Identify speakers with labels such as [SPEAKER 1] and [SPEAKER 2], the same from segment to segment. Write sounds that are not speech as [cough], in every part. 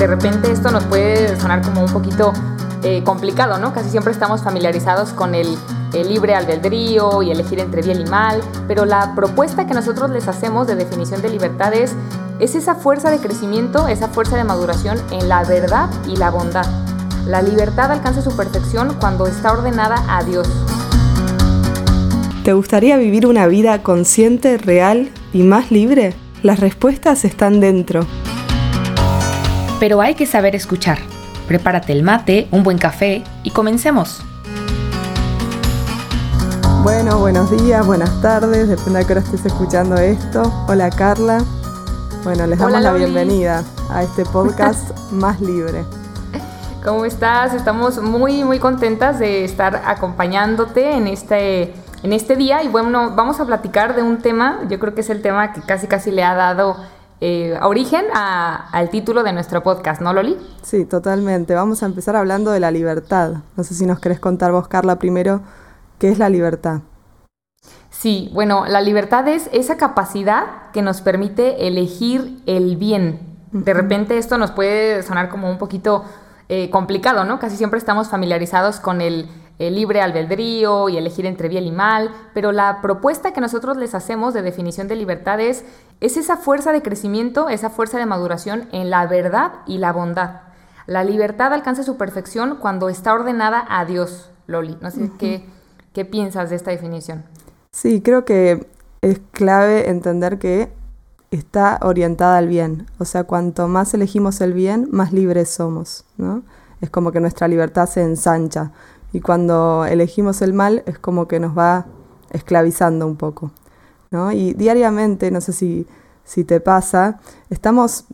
[SPEAKER 1] de repente esto nos puede sonar como un poquito eh, complicado, ¿no? Casi siempre estamos familiarizados con el, libre albedrío y elegir entre bien y mal, pero la propuesta que nosotros les hacemos de definición de libertad es esa fuerza de crecimiento, esa fuerza de maduración en la verdad y la bondad. La libertad alcanza su perfección cuando está ordenada a Dios.
[SPEAKER 2] ¿Te gustaría vivir una vida consciente, real y más libre? Las respuestas están dentro.
[SPEAKER 3] Pero hay que saber escuchar. Prepárate el mate, un buen café y comencemos.
[SPEAKER 2] Bueno, buenos días, buenas tardes, depende de qué hora estés escuchando esto. Hola Carla. Bueno, les damos la bienvenida a este podcast [laughs] más libre.
[SPEAKER 1] ¿Cómo estás? Estamos muy, muy contentas de estar acompañándote en este en este día y bueno, vamos a platicar de un tema, yo creo que es el tema que casi casi le ha dado eh, origen al título de nuestro podcast, ¿no, Loli?
[SPEAKER 2] Sí, totalmente. Vamos a empezar hablando de la libertad. No sé si nos querés contar vos, Carla, primero, ¿qué es la libertad?
[SPEAKER 1] Sí, bueno, la libertad es esa capacidad que nos permite elegir el bien. De repente esto nos puede sonar como un poquito eh, complicado, ¿no? Casi siempre estamos familiarizados con el el libre albedrío y elegir entre bien y mal, pero la propuesta que nosotros les hacemos de definición de libertad es, esa fuerza de crecimiento, esa fuerza de maduración en la verdad y la bondad. La libertad alcanza su perfección cuando está ordenada a Dios, Loli. No sé qué, qué piensas de esta definición.
[SPEAKER 2] Sí, creo que es clave entender que está orientada al bien. O sea, cuanto más elegimos el bien, más libres somos, ¿no? Es como que nuestra libertad se ensancha y cuando elegimos el mal es como que nos va esclavizando un poco. ¿no? Y diariamente, no sé si, si te pasa, estamos,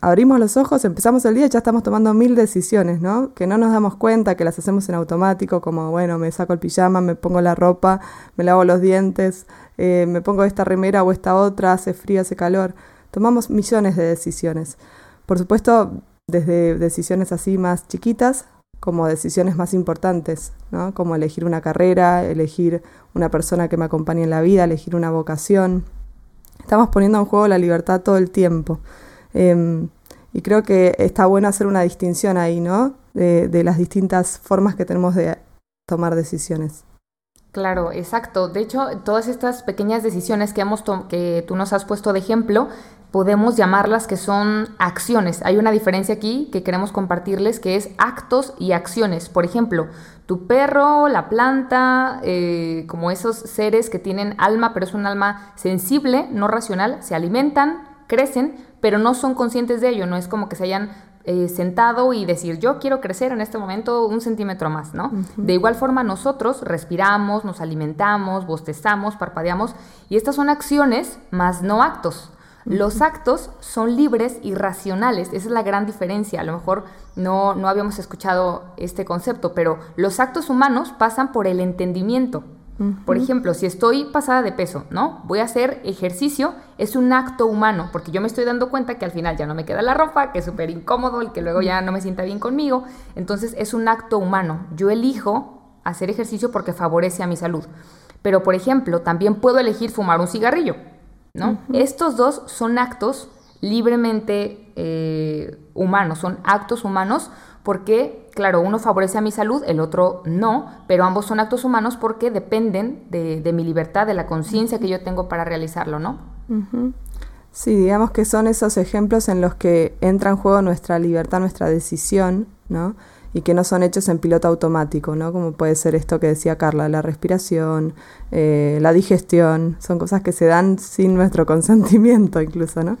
[SPEAKER 2] abrimos los ojos, empezamos el día y ya estamos tomando mil decisiones, ¿no? Que no nos damos cuenta, que las hacemos en automático, como, bueno, me saco el pijama, me pongo la ropa, me lavo los dientes, eh, me pongo esta remera o esta otra, hace frío, hace calor. Tomamos millones de decisiones. Por supuesto, desde decisiones así más chiquitas como decisiones más importantes, ¿no? como elegir una carrera, elegir una persona que me acompañe en la vida, elegir una vocación. Estamos poniendo en juego la libertad todo el tiempo. Em, y creo que está bueno hacer una distinción ahí, ¿no? De, de las distintas formas que tenemos de tomar decisiones.
[SPEAKER 1] Claro, exacto. De hecho, todas estas pequeñas decisiones que, hemos que tú nos has puesto de ejemplo podemos llamarlas que son acciones. Hay una diferencia aquí que queremos compartirles que es actos y acciones. Por ejemplo, tu perro, la planta, eh, como esos seres que tienen alma, pero es un alma sensible, no racional, se alimentan, crecen, pero no son conscientes de ello. No es como que se hayan eh, sentado y decir, yo quiero crecer en este momento un centímetro más, ¿no? De igual forma nosotros respiramos, nos alimentamos, bostezamos, parpadeamos, y estas son acciones más no actos. Los actos son libres y racionales, esa es la gran diferencia. A lo mejor no, no habíamos escuchado este concepto, pero los actos humanos pasan por el entendimiento. Por ejemplo, si estoy pasada de peso, ¿no? Voy a hacer ejercicio, es un acto humano, porque yo me estoy dando cuenta que al final ya no me queda la ropa, que es súper incómodo y que luego ya no me sienta bien conmigo. Entonces es un acto humano. Yo elijo hacer ejercicio porque favorece a mi salud. Pero, por ejemplo, también puedo elegir fumar un cigarrillo. ¿No? Estos dos son actos libremente eh, humanos, son actos humanos porque, claro, uno favorece a mi salud, el otro no, pero ambos son actos humanos porque dependen de, mi libertad, de la conciencia que yo tengo para realizarlo, ¿no?
[SPEAKER 2] Sí, digamos que son esos ejemplos en los que entra en juego nuestra libertad, nuestra decisión, ¿no? Y que no son hechos en piloto automático, ¿no? Como puede ser esto que decía Carla, la respiración, eh, la digestión, son cosas que se dan sin nuestro [laughs] consentimiento incluso, ¿no?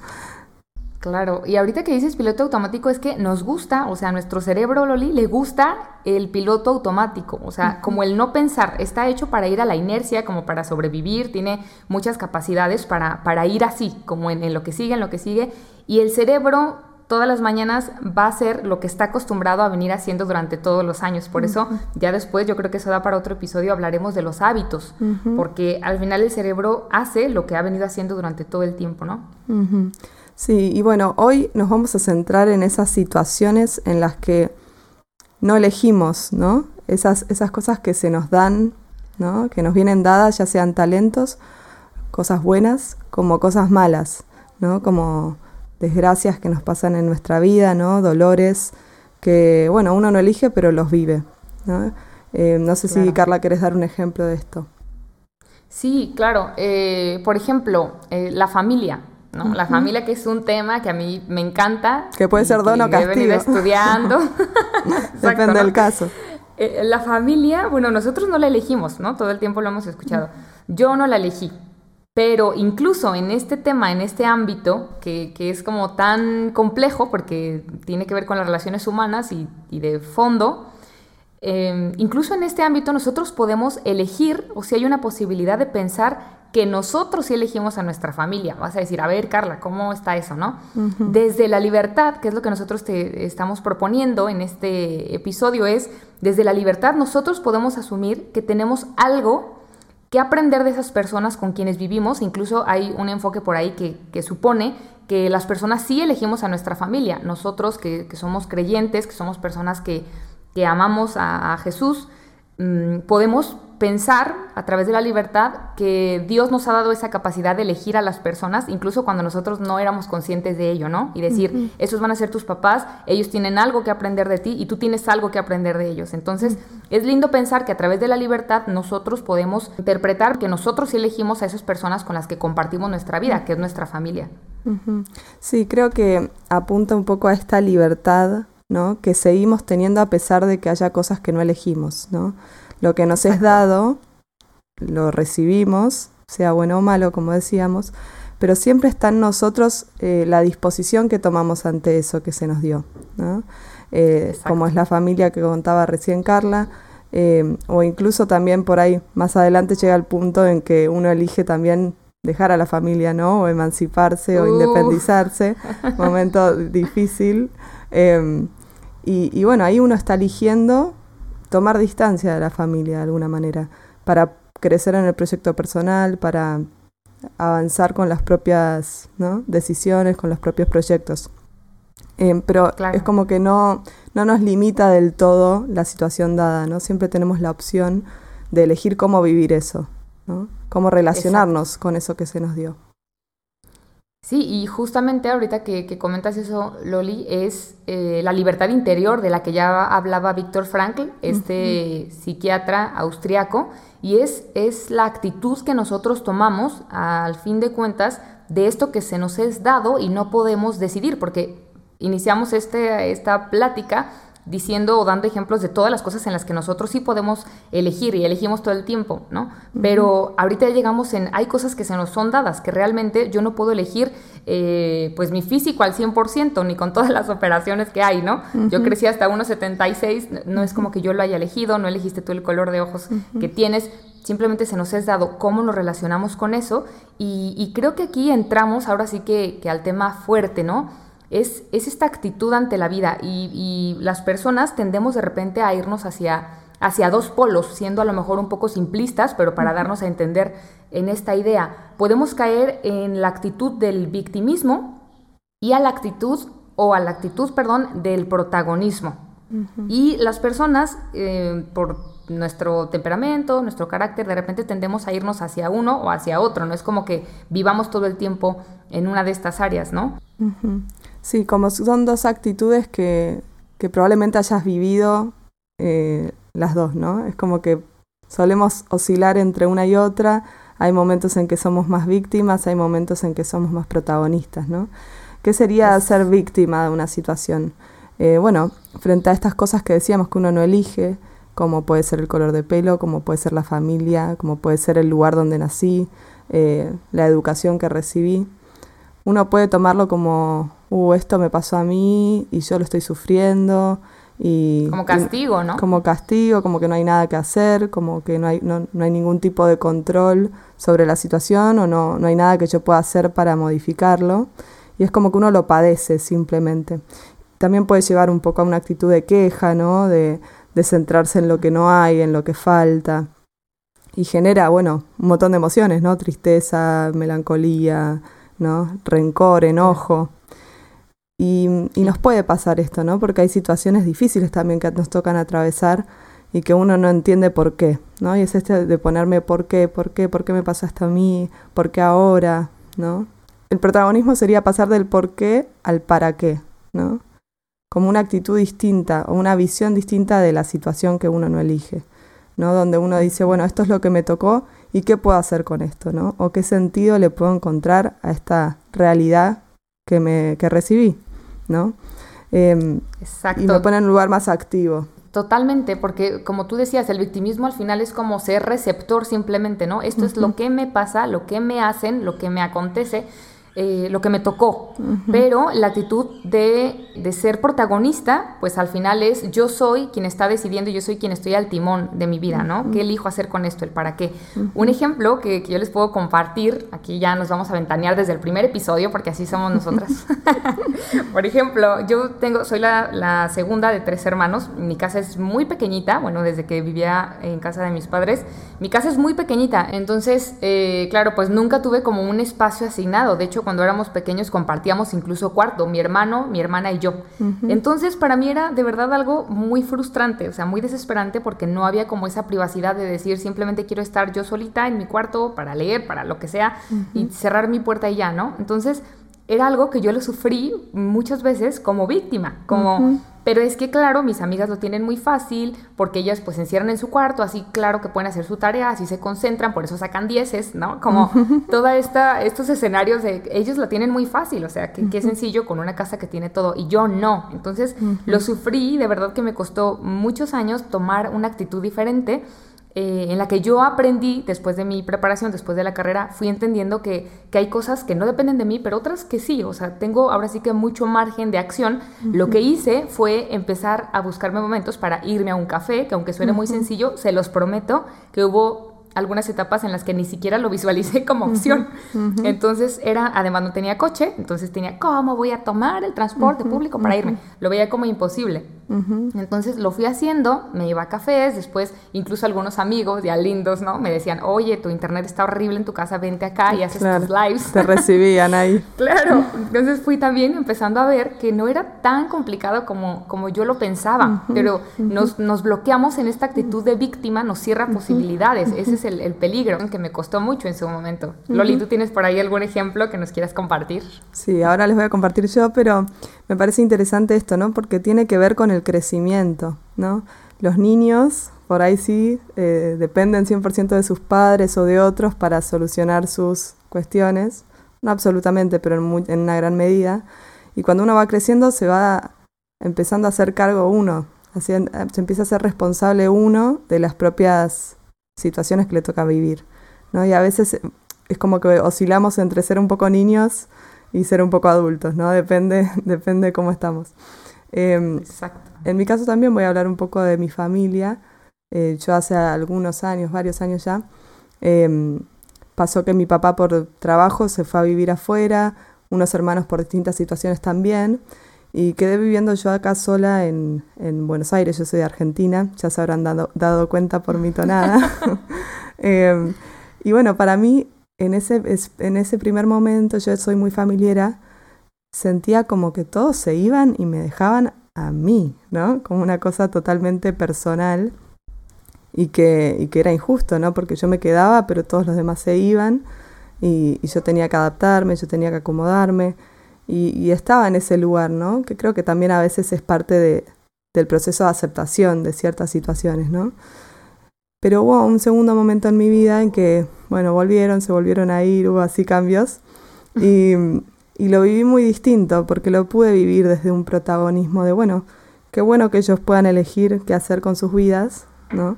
[SPEAKER 1] Claro, y ahorita que dices piloto automático es que nos gusta, o sea, a nuestro cerebro, Loli, le gusta el piloto automático, o sea, como el no pensar, está hecho para ir a la inercia, como para sobrevivir, tiene muchas capacidades para, para ir así, como en, en lo que sigue, en lo que sigue, y el cerebro todas las mañanas va a ser lo que está acostumbrado a venir haciendo durante todos los años. Por eso, ya después, yo creo que eso da para otro episodio, hablaremos de los hábitos, porque al final el cerebro hace lo que ha venido haciendo durante todo el tiempo, ¿no?
[SPEAKER 2] Sí, y bueno, hoy nos vamos a centrar en esas situaciones en las que no elegimos, ¿no? Esas, esas cosas que se nos dan, ¿no? Que nos vienen dadas, ya sean talentos, cosas buenas, como cosas malas, ¿no? Como desgracias que nos pasan en nuestra vida, ¿no? Dolores que, bueno, uno no elige, pero los vive, ¿no? Eh, no sé si, Carla, querés dar un ejemplo de esto.
[SPEAKER 1] Sí, claro. Eh, por ejemplo, eh, la familia. ¿no? La familia que es un tema que a mí me encanta.
[SPEAKER 2] Que puede ser don o castigo. He venido
[SPEAKER 1] estudiando. [laughs]
[SPEAKER 2] Depende del caso.
[SPEAKER 1] la familia, bueno, nosotros no la elegimos, ¿no? Todo el tiempo lo hemos escuchado. Yo no la elegí. Pero incluso en este tema, en este ámbito, que, es como tan complejo porque tiene que ver con las relaciones humanas y, de fondo, em, incluso en este ámbito nosotros podemos elegir, o si hay una posibilidad de pensar que nosotros sí elegimos a nuestra familia. Vas a decir, a ver, Carla, ¿cómo está eso, no? Desde la libertad, que es lo que nosotros te estamos proponiendo en este episodio, es desde la libertad nosotros podemos asumir que tenemos algo qué aprender de esas personas con quienes vivimos. Incluso hay un enfoque por ahí que, supone que las personas sí elegimos a nuestra familia. Nosotros que, somos creyentes, que somos personas que, amamos a Jesús, Mm, podemos pensar a través de la libertad que Dios nos ha dado esa capacidad de elegir a las personas, incluso cuando nosotros no éramos conscientes de ello, ¿no? Y decir, esos van a ser tus papás, ellos tienen algo que aprender de ti y tú tienes algo que aprender de ellos. Entonces, es lindo pensar que a través de la libertad nosotros podemos interpretar que nosotros sí elegimos a esas personas con las que compartimos nuestra vida, que es nuestra familia.
[SPEAKER 2] Sí, creo que apunta un poco a esta libertad ¿no? que seguimos teniendo a pesar de que haya cosas que no elegimos. ¿no? Lo que nos es dado, lo recibimos, sea bueno o malo, como decíamos, pero siempre está en nosotros eh, la disposición que tomamos ante eso que se nos dio. Eh, como es la familia que contaba recién Carla, eh, o incluso también por ahí más adelante llega el punto en que uno elige también dejar a la familia, ¿no? O emanciparse o uh. independizarse, [laughs] momento difícil. Y, bueno, ahí uno está eligiendo tomar distancia de la familia de alguna manera, para crecer en el proyecto personal, para avanzar con las propias decisiones, con los propios proyectos. Em, pero es como que no, no nos limita del todo la situación dada, ¿no? Siempre tenemos la opción de elegir cómo vivir eso, ¿no? Cómo relacionarnos con eso que se nos dio.
[SPEAKER 1] Sí, y justamente ahorita que, comentas eso, Loli, es eh, la libertad interior de la que ya hablaba Víctor Frankl, este psiquiatra austriaco, y es, es la actitud que nosotros tomamos al fin de cuentas de esto que se nos es dado y no podemos decidir, porque iniciamos este, esta plática diciendo o dando ejemplos de todas las cosas en las que nosotros sí podemos elegir y elegimos todo el tiempo, ¿no? Pero ahorita ya llegamos en, hay cosas que se nos son dadas, que realmente yo no puedo elegir eh, pues mi físico al 100%, ni con todas las operaciones que hay, ¿no? Yo crecí hasta 1,76, no es como que yo lo haya elegido, no elegiste tú el color de ojos que tienes, simplemente se nos es dado cómo nos relacionamos con eso y, creo que aquí entramos ahora sí que, que al tema fuerte, ¿no? Es, esta actitud ante la vida y, las personas tendemos de repente a irnos hacia, hacia dos polos, siendo a lo mejor un poco simplistas, pero para darnos a entender en esta idea, podemos caer en la actitud del victimismo y a la actitud, o a la actitud, perdón, del protagonismo. Y las personas, eh, por nuestro temperamento, nuestro carácter, de repente tendemos a irnos hacia uno o hacia otro, no es como que vivamos todo el tiempo en una de estas áreas, ¿no?
[SPEAKER 2] Sí, como son dos actitudes que, que probablemente hayas vivido eh, las dos, ¿no? Es como que solemos oscilar entre una y otra, hay momentos en que somos más víctimas, hay momentos en que somos más protagonistas, ¿no? ¿Qué sería ser víctima de una situación? Eh, bueno, frente a estas cosas que decíamos que uno no elige, como puede ser el color de pelo, como puede ser la familia, como puede ser el lugar donde nací, eh, la educación que recibí, uno puede tomarlo como uh, esto me pasó a mí y yo lo estoy sufriendo. Y,
[SPEAKER 1] como castigo, ¿no?
[SPEAKER 2] Como castigo, como que no hay nada que hacer, como que no hay, no, no hay ningún tipo de control sobre la situación o no, no hay nada que yo pueda hacer para modificarlo. Y es como que uno lo padece simplemente. También puede llevar un poco a una actitud de queja, ¿no? De, de centrarse en lo que no hay, en lo que falta. Y genera, bueno, un montón de emociones, ¿no? Tristeza, melancolía, ¿no? Rencor, enojo. Y, nos puede pasar esto, ¿no? Porque hay situaciones difíciles también que nos tocan atravesar y que uno no entiende por qué, ¿no? Y es este de ponerme por qué, por qué, por qué me pasa esto a mí, por qué ahora, ¿no? el protagonismo sería pasar del por qué al para qué, ¿no? Como una actitud distinta o una visión distinta de la situación que uno no elige, ¿no? Donde uno dice, bueno, esto es lo que me tocó y qué puedo hacer con esto, ¿no? O qué sentido le puedo encontrar a esta realidad que, me, que recibí, ¿no? Em, Exacto. Y me pone en un lugar más activo.
[SPEAKER 1] Totalmente, porque como tú decías, el victimismo al final es como ser receptor simplemente, ¿no? Esto es lo que me pasa, lo que me hacen, lo que me acontece eh, lo que me tocó, pero la actitud de, de, ser protagonista, pues al final es yo soy quien está decidiendo, yo soy quien estoy al timón de mi vida, ¿no? ¿Qué elijo hacer con esto? ¿El para qué? Un ejemplo que, que, yo les puedo compartir, aquí ya nos vamos a ventanear desde el primer episodio, porque así somos nosotras. [laughs] Por ejemplo, yo tengo, soy la, la, segunda de tres hermanos, mi casa es muy pequeñita, bueno, desde que vivía en casa de mis padres, mi casa es muy pequeñita, entonces, eh, claro, pues nunca tuve como un espacio asignado, de hecho, cuando éramos pequeños compartíamos incluso cuarto, mi hermano, mi hermana y yo. Entonces para mí era de verdad algo muy frustrante, o sea, muy desesperante porque no había como esa privacidad de decir simplemente quiero estar yo solita en mi cuarto para leer, para lo que sea, y cerrar mi puerta y ya, ¿no? Entonces era algo que yo lo sufrí muchas veces como víctima, como... Pero es que, claro, mis amigas lo tienen muy fácil porque ellas pues se encierran en su cuarto, así claro que pueden hacer su tarea, así se concentran, por eso sacan dieces, ¿no? Como [laughs] toda esta, estos escenarios de ellos lo tienen muy fácil, o sea, que, que, sencillo con una casa que tiene todo y yo no. Entonces lo sufrí, de verdad que me costó muchos años tomar una actitud diferente eh, en la que yo aprendí después de mi preparación, después de la carrera, fui entendiendo que, que, hay cosas que no dependen de mí, pero otras que sí. O sea, tengo ahora sí que mucho margen de acción. Lo que hice fue empezar a buscarme momentos para irme a un café, que aunque suene muy sencillo, se los prometo que hubo algunas etapas en las que ni siquiera lo visualicé como opción. Entonces era, además no tenía coche, entonces tenía, ¿cómo voy a tomar el transporte público para irme? Lo veía como imposible. Entonces lo fui haciendo, me iba a cafés, después incluso algunos amigos ya lindos, ¿no? Me decían, oye, tu internet está horrible en tu casa, vente acá y haces tus lives.
[SPEAKER 2] Te recibían ahí. [laughs]
[SPEAKER 1] claro, entonces fui también empezando a ver que no era tan complicado como, como yo lo pensaba, pero nos, nos, bloqueamos en esta actitud de víctima, nos cierra posibilidades, ese es el, el, peligro que me costó mucho en su momento. Loli, ¿tú tienes por ahí algún ejemplo que nos quieras compartir?
[SPEAKER 2] Sí, ahora les voy a compartir yo, pero me parece interesante esto, ¿no? Porque tiene que ver con el crecimiento, ¿no? Los niños, por ahí sí, eh, dependen 100% de sus padres o de otros para solucionar sus cuestiones, no absolutamente, pero en, en una gran medida. Y cuando uno va creciendo se va empezando a hacer cargo uno, se empieza a ser responsable uno de las propias situaciones que le toca vivir. ¿no? Y a veces es como que oscilamos entre ser un poco niños y ser un poco adultos, ¿no? Depende, [laughs] depende de cómo estamos. Em, Exacto. En mi caso también voy a hablar un poco de mi familia. Eh, yo hace algunos años, varios años ya, em, pasó que mi papá por trabajo se fue a vivir afuera, unos hermanos por distintas situaciones también, y quedé viviendo yo acá sola en, en Buenos Aires, yo soy de Argentina, ya se habrán dado, dado cuenta por mi tonada. [laughs] [laughs] Em, y bueno, para mí en ese, en ese primer momento yo soy muy familiar, sentía como que todos se iban y me dejaban a mí, ¿no? Como una cosa totalmente personal y que, y que era injusto, ¿no? Porque yo me quedaba, pero todos los demás se iban y, yo tenía que adaptarme, yo tenía que acomodarme y, estaba en ese lugar, ¿no? Que creo que también a veces es parte de, del proceso de aceptación de ciertas situaciones, ¿no? Pero hubo un segundo momento en mi vida en que, bueno, volvieron, se volvieron a ir, hubo así cambios. Y, [laughs] y lo viví muy distinto, porque lo pude vivir desde un protagonismo de, bueno, qué bueno que ellos puedan elegir qué hacer con sus vidas, ¿no?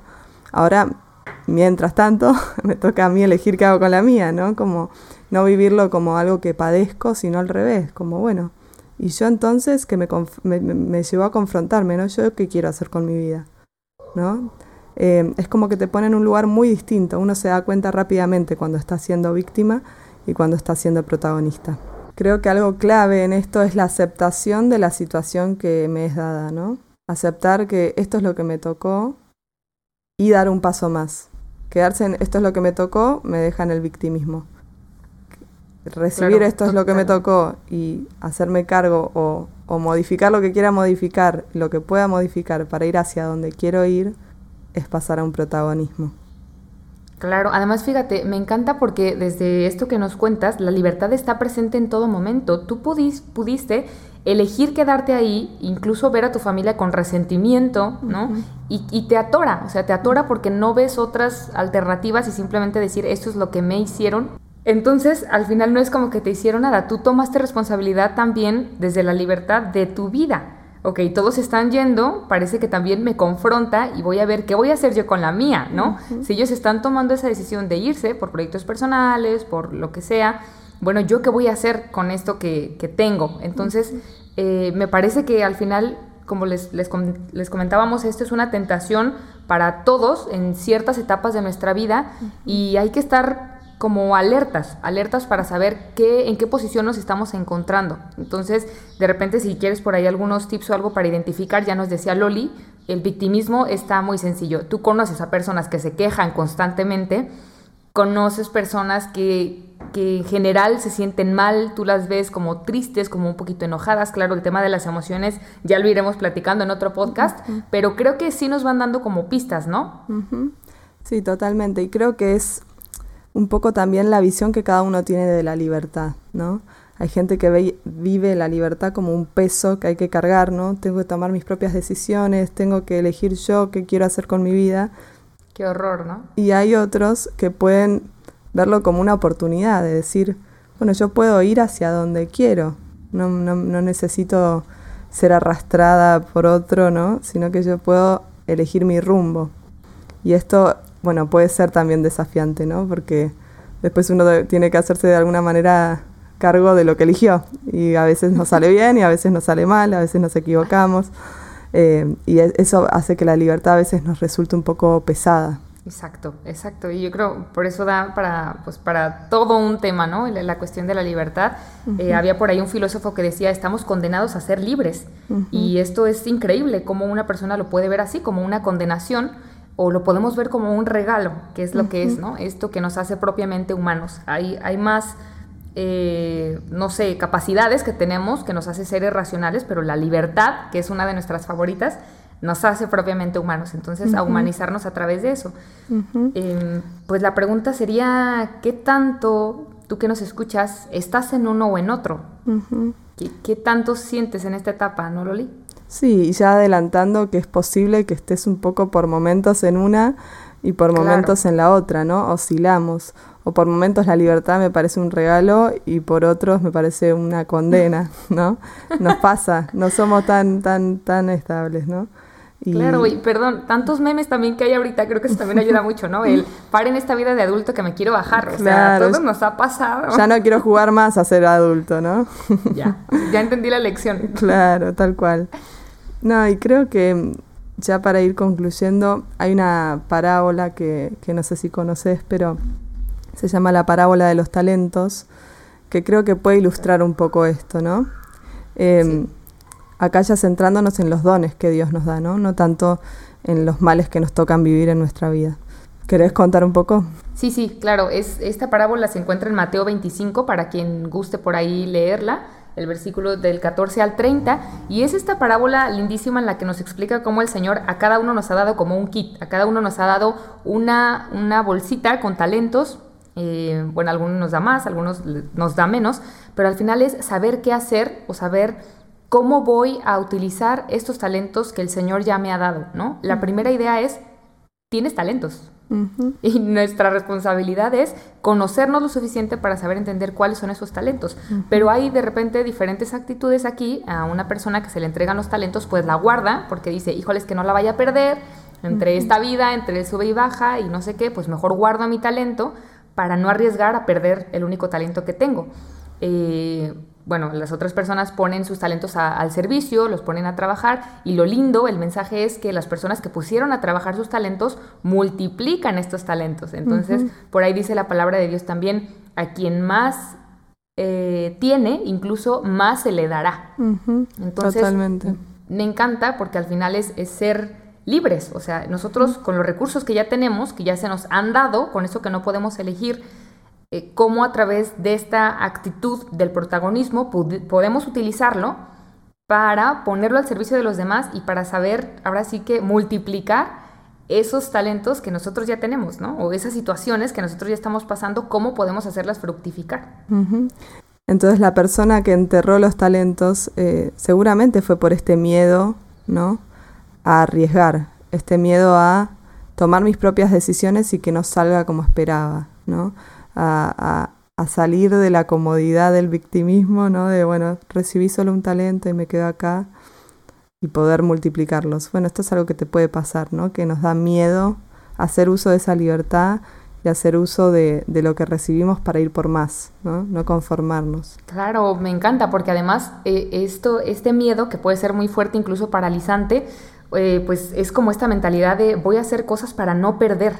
[SPEAKER 2] Ahora, mientras tanto, [laughs] me toca a mí elegir qué hago con la mía, ¿no? Como no vivirlo como algo que padezco, sino al revés, como, bueno, y yo entonces que me, me, me llevó a confrontarme, ¿no? Yo qué quiero hacer con mi vida, ¿no? Eh, es como que te pone en un lugar muy distinto. Uno se da cuenta rápidamente cuando está siendo víctima y cuando está siendo protagonista. Creo que algo clave en esto es la aceptación de la situación que me es dada, ¿no? Aceptar que esto es lo que me tocó y dar un paso más. Quedarse en esto es lo que me tocó me deja en el victimismo. Recibir esto es lo que me tocó y hacerme cargo o, o modificar lo que quiera modificar, lo que pueda modificar para ir hacia donde quiero ir, es pasar a un protagonismo.
[SPEAKER 1] Claro, además fíjate, me encanta porque desde esto que nos cuentas, la libertad está presente en todo momento. Tú pudiste elegir quedarte ahí, incluso ver a tu familia con resentimiento, ¿no? y, y, te atora, o sea, te atora porque no ves otras alternativas y simplemente decir, esto es lo que me hicieron. Entonces, al final no es como que te hicieron nada, tú tomaste responsabilidad también desde la libertad de tu vida ok, todos están yendo, parece que también me confronta y voy a ver qué voy a hacer yo con la mía, ¿no? Si ellos están tomando esa decisión de irse por proyectos personales, por lo que sea, bueno, ¿yo qué voy a hacer con esto que, tengo? Entonces, eh, me parece que al final, como les, les, les, comentábamos, esto es una tentación para todos en ciertas etapas de nuestra vida y hay que estar como alertas, alertas para saber qué, en qué posición nos estamos encontrando. Entonces, de repente, si quieres por ahí algunos tips o algo para identificar, ya nos decía Loli, el victimismo está muy sencillo. Tú conoces a personas que se quejan constantemente, conoces personas que, que en general se sienten mal, tú las ves como tristes, como un poquito enojadas. Claro, el tema de las emociones ya lo iremos platicando en otro podcast, pero creo que sí nos van dando como pistas, ¿no?
[SPEAKER 2] Sí, totalmente. Y creo que es un poco también la visión que cada uno tiene de la libertad, ¿no? Hay gente que vive la libertad como un peso que hay que cargar, ¿no? Tengo que tomar mis propias decisiones, tengo que elegir yo qué quiero hacer con mi vida.
[SPEAKER 1] Qué horror, ¿no?
[SPEAKER 2] Y hay otros que pueden verlo como una oportunidad de decir, bueno, yo puedo ir hacia donde quiero, no, no, no necesito ser arrastrada por otro, ¿no? Sino que yo puedo elegir mi rumbo. Y esto bueno, puede ser también desafiante, ¿no? Porque después uno tiene que hacerse de alguna manera cargo de lo que eligió. Y a veces nos sale bien y a veces nos sale mal, a veces nos equivocamos. Eh, y e, eso hace que la libertad a veces nos resulte un poco pesada.
[SPEAKER 1] Exacto, exacto. Y yo creo, por eso da para, pues, para todo un tema, ¿no? La, cuestión de la libertad. Eh, había por ahí un filósofo que decía, estamos condenados a ser libres. Y esto es increíble, cómo una persona lo puede ver así, como una condenación o lo podemos ver como un regalo, que es lo que es, ¿no? Esto que nos hace propiamente humanos. Hay, hay más, eh, no sé, capacidades que tenemos que nos hace seres racionales, pero la libertad, que es una de nuestras favoritas, nos hace propiamente humanos. Entonces, a humanizarnos a través de eso. Em, pues la pregunta sería, ¿qué tanto, tú que nos escuchas, estás en uno o en otro? ¿Qué, ¿Qué, tanto sientes en esta etapa, no, Loli?
[SPEAKER 2] Sí, y ya adelantando que es posible que estés un poco por momentos en una y por momentos en la otra, ¿no? Oscilamos. O por momentos la libertad me parece un regalo y por otros me parece una condena, [laughs] ¿no? Nos pasa, no somos tan, tan, tan estables, ¿no?
[SPEAKER 1] Claro, y perdón, tantos memes también que hay ahorita, creo que eso también ayuda mucho, ¿no? El [laughs] paren esta vida de adulto que me quiero bajar, o sea, todo nos ha pasado.
[SPEAKER 2] Ya no quiero jugar más a ser adulto, ¿no?
[SPEAKER 1] Ya, ya entendí la lección. [laughs]
[SPEAKER 2] Claro, tal cual. No, y creo que ya para ir concluyendo, hay una parábola que, que no sé si conoces, pero se llama la parábola de los talentos, que creo que puede ilustrar un poco esto, ¿no? Em, acá ya centrándonos en los dones que Dios nos da, ¿no? No tanto en los males que nos tocan vivir en nuestra vida. ¿Querés contar un poco?
[SPEAKER 1] Sí, sí, claro. Es, esta parábola se encuentra en Mateo 25 para quien guste por ahí leerla el versículo del 14 al 30, y es esta parábola lindísima en la que nos explica cómo el Señor a cada uno nos ha dado como un kit, a cada uno nos ha dado una, una bolsita con talentos, eh, bueno, algunos nos da más, algunos nos da menos, pero al final es saber qué hacer o saber cómo voy a utilizar estos talentos que el Señor ya me ha dado, ¿no? La primera idea es, tienes talentos, y nuestra responsabilidad es conocernos lo suficiente para saber entender cuáles son esos talentos. Pero hay de repente diferentes actitudes aquí. A una persona que se le entregan los talentos, pues la guarda porque dice, híjoles, que no la vaya a perder entre esta vida, entre el sube y baja y no sé qué, pues mejor guardo mi talento para no arriesgar a perder el único talento que tengo. Eh, bueno, las otras personas ponen sus talentos al servicio, los ponen a trabajar y lo lindo, el mensaje es que las personas que pusieron a trabajar sus talentos multiplican estos talentos. Entonces, por ahí dice la palabra de Dios también, a quien más eh, tiene, incluso más se le dará. Entonces, Totalmente. me encanta porque al final es, es ser libres, o sea, nosotros con los recursos que ya tenemos, que ya se nos han dado, con eso que no podemos elegir, eh, cómo a través de esta actitud del protagonismo podemos utilizarlo para ponerlo al servicio de los demás y para saber, ahora sí que multiplicar esos talentos que nosotros ya tenemos, ¿no? O esas situaciones que nosotros ya estamos pasando, cómo podemos hacerlas fructificar.
[SPEAKER 2] Entonces la persona que enterró los talentos eh, seguramente fue por este miedo, ¿no? A arriesgar, este miedo a tomar mis propias decisiones y que no salga como esperaba, ¿no? A, salir de la comodidad del victimismo, ¿no? De, bueno, recibí solo un talento y me quedo acá y poder multiplicarlos. Bueno, esto es algo que te puede pasar, ¿no? Que nos da miedo hacer uso de esa libertad y hacer uso de, de, lo que recibimos para ir por más, ¿no? no conformarnos.
[SPEAKER 1] Claro, me encanta porque además eh, esto, este miedo que puede ser muy fuerte, incluso paralizante, eh, pues es como esta mentalidad de voy a hacer cosas para no perder,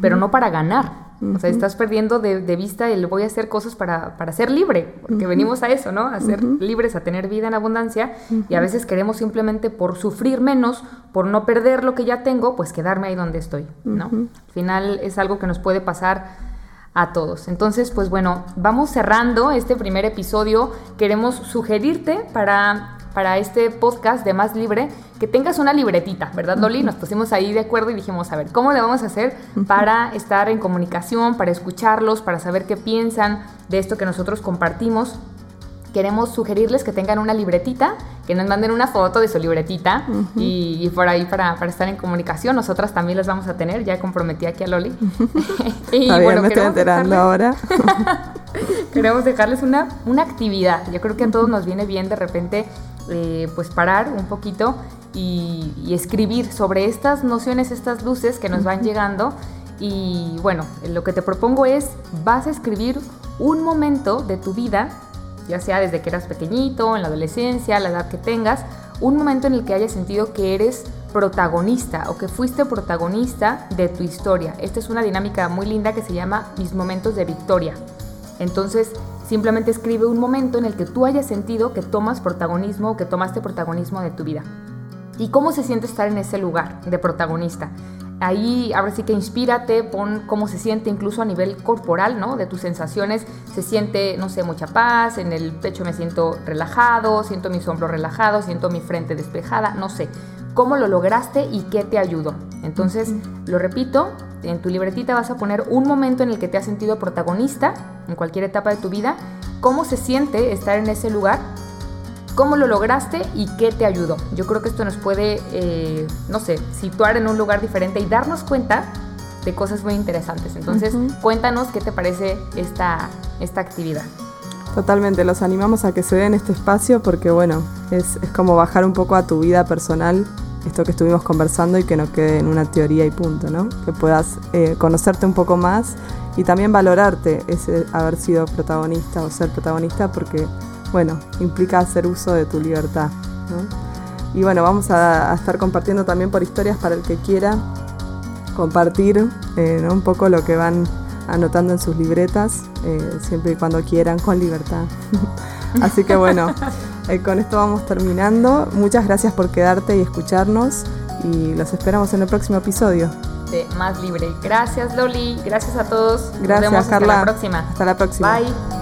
[SPEAKER 1] pero no para ganar. O sea, estás perdiendo de, vista el voy a hacer cosas para, para ser libre, porque venimos a eso, ¿no? A ser libres, a tener vida en abundancia, y a veces queremos simplemente por sufrir menos, por no perder lo que ya tengo, pues quedarme ahí donde estoy, ¿no? Al final es algo que nos puede pasar a todos. Entonces, pues bueno, vamos cerrando este primer episodio. Queremos sugerirte para para este podcast de Más Libre, que tengas una libretita, ¿verdad, Loli? Nos pusimos ahí de acuerdo y dijimos, a ver, ¿cómo le vamos a hacer para estar en comunicación, para escucharlos, para saber qué piensan de esto que nosotros compartimos? Queremos sugerirles que tengan una libretita, que nos manden una foto de su libretita y, por ahí para, estar en comunicación. Nosotras también las vamos a tener, ya comprometí aquí a Loli. [laughs]
[SPEAKER 2] y bueno, me estoy enterando ahora. [laughs]
[SPEAKER 1] queremos dejarles una, una actividad. Yo creo que a todos nos viene bien de repente eh, pues parar un poquito y, escribir sobre estas nociones, estas luces que nos van llegando. Y bueno, lo que te propongo es, vas a escribir un momento de tu vida, ya sea desde que eras pequeñito, en la adolescencia, la edad que tengas, un momento en el que hayas sentido que eres protagonista o que fuiste protagonista de tu historia. Esta es una dinámica muy linda que se llama mis momentos de victoria. Entonces, Simplemente escribe un momento en el que tú hayas sentido que tomas protagonismo o que tomaste protagonismo de tu vida. ¿Y cómo se siente estar en ese lugar de protagonista? Ahí ahora sí que inspírate, pon cómo se siente incluso a nivel corporal, ¿no? De tus sensaciones. Se siente, no sé, mucha paz, en el pecho me siento relajado, siento mis hombros relajados, siento mi frente despejada, no sé. ¿Cómo lo lograste y qué te ayudó? Entonces, lo repito, en tu libretita vas a poner un momento en el que te has sentido protagonista en cualquier etapa de tu vida, cómo se siente estar en ese lugar, cómo lo lograste y qué te ayudó. Yo creo que esto nos puede, eh, no sé, situar en un lugar diferente y darnos cuenta de cosas muy interesantes. Entonces, cuéntanos qué te parece esta, esta actividad.
[SPEAKER 2] Totalmente, los animamos a que se den este espacio porque, bueno, es, es como bajar un poco a tu vida personal esto que estuvimos conversando y que no quede en una teoría y punto, ¿no? Que puedas eh, conocerte un poco más y también valorarte ese haber sido protagonista o ser protagonista porque, bueno, implica hacer uso de tu libertad, Y bueno, vamos a, estar compartiendo también por historias para el que quiera compartir eh, un poco lo que van anotando en sus libretas, eh, siempre y cuando quieran, con libertad. [laughs] Así que bueno, eh, con esto vamos terminando. Muchas gracias por quedarte y escucharnos y los esperamos en el próximo episodio.
[SPEAKER 1] De Más Libre. Gracias Loli, gracias a todos.
[SPEAKER 2] Gracias
[SPEAKER 1] Nos vemos
[SPEAKER 2] Carla.
[SPEAKER 1] Hasta la próxima.
[SPEAKER 2] Hasta la próxima.
[SPEAKER 1] Bye.